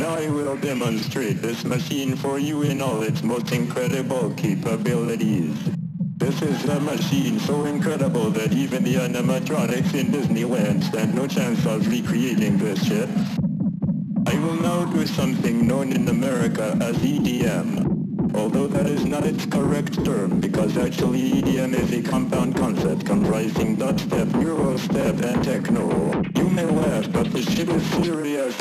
Now I will demonstrate this machine for you in all its most incredible capabilities. This is a machine so incredible that even the animatronics in Disneyland stand no chance of recreating this shit. I will now do something known in America as EDM. Although that is not its correct term because actually EDM is a compound concept comprising dubstep, Eurostep, and techno. You may laugh, but this shit is serious.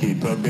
keep up.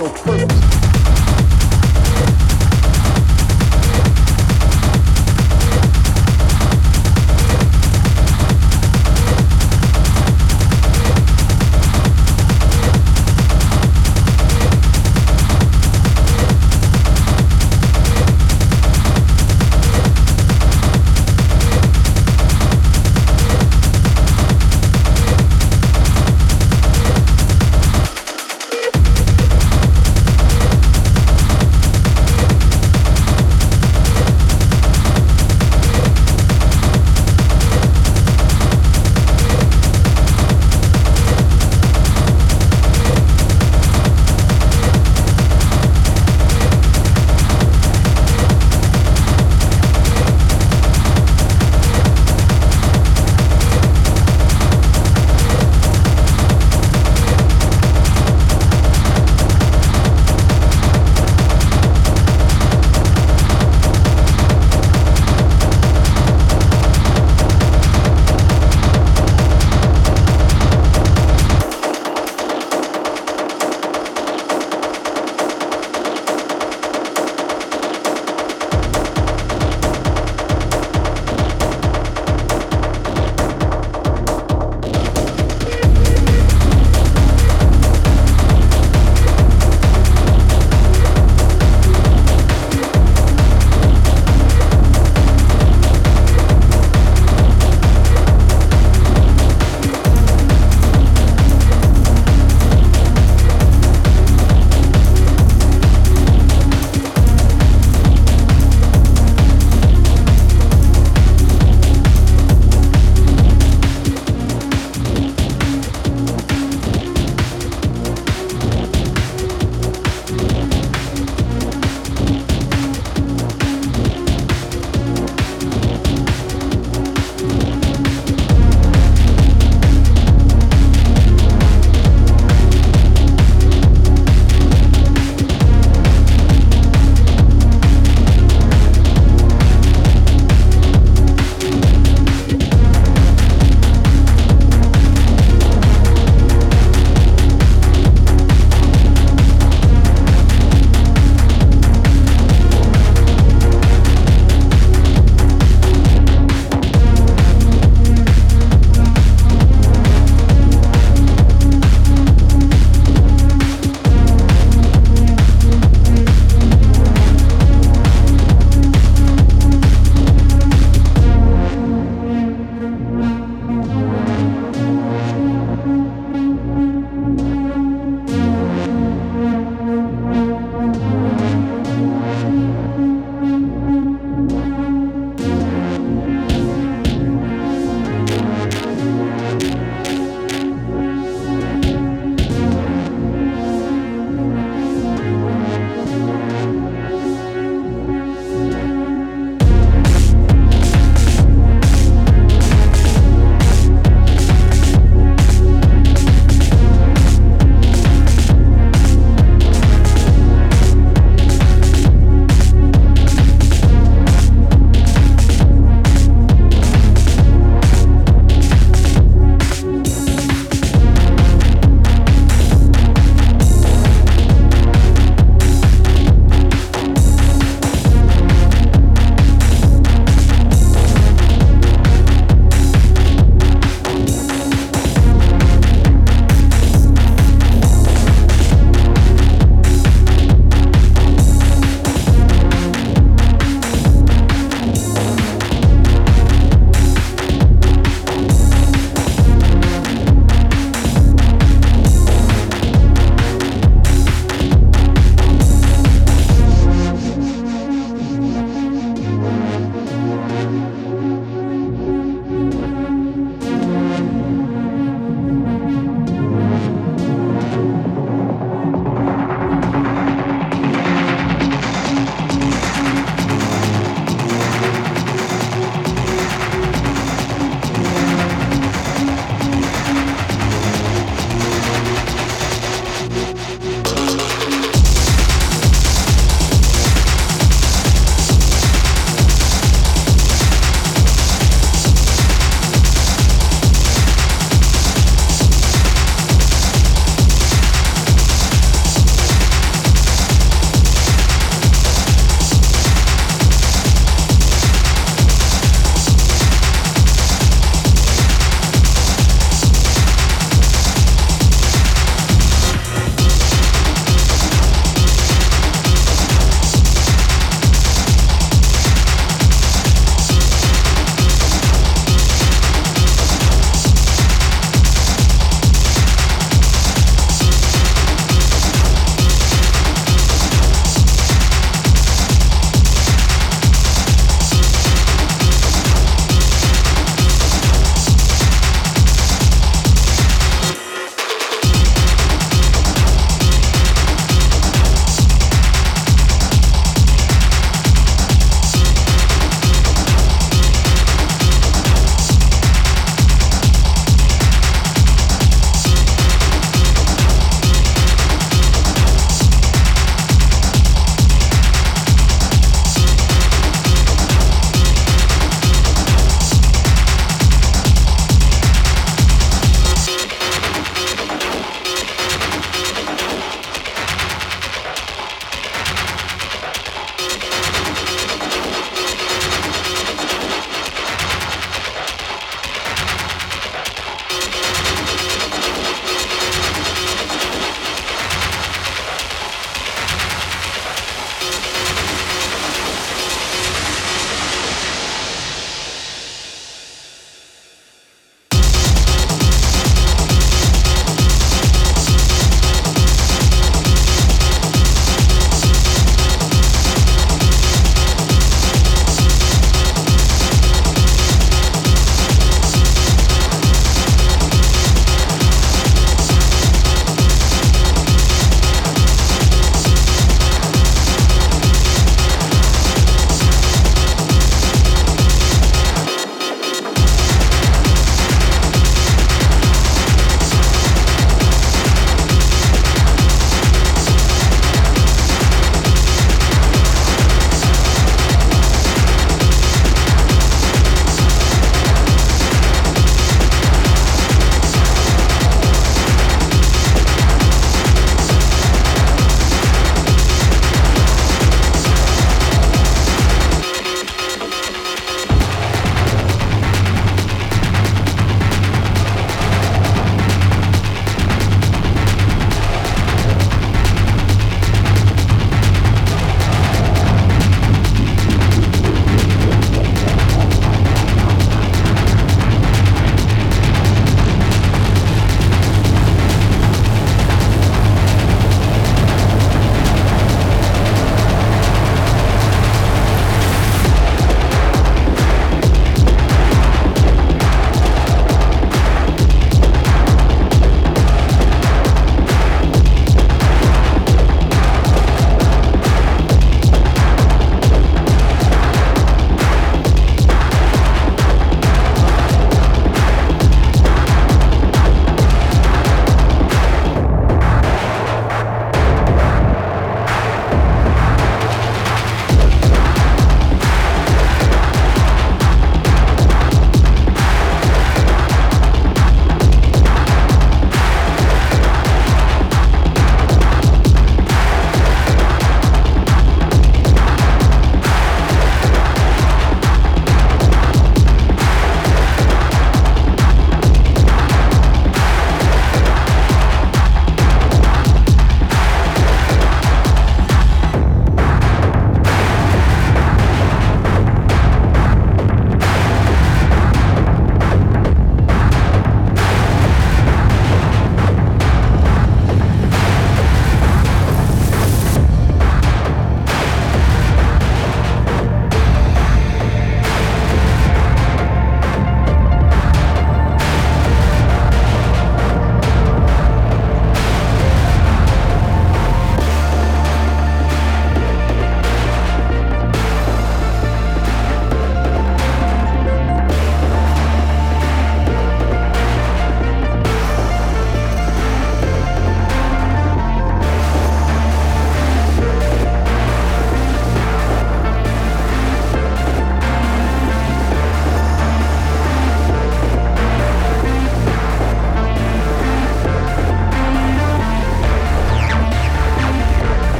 No purpose.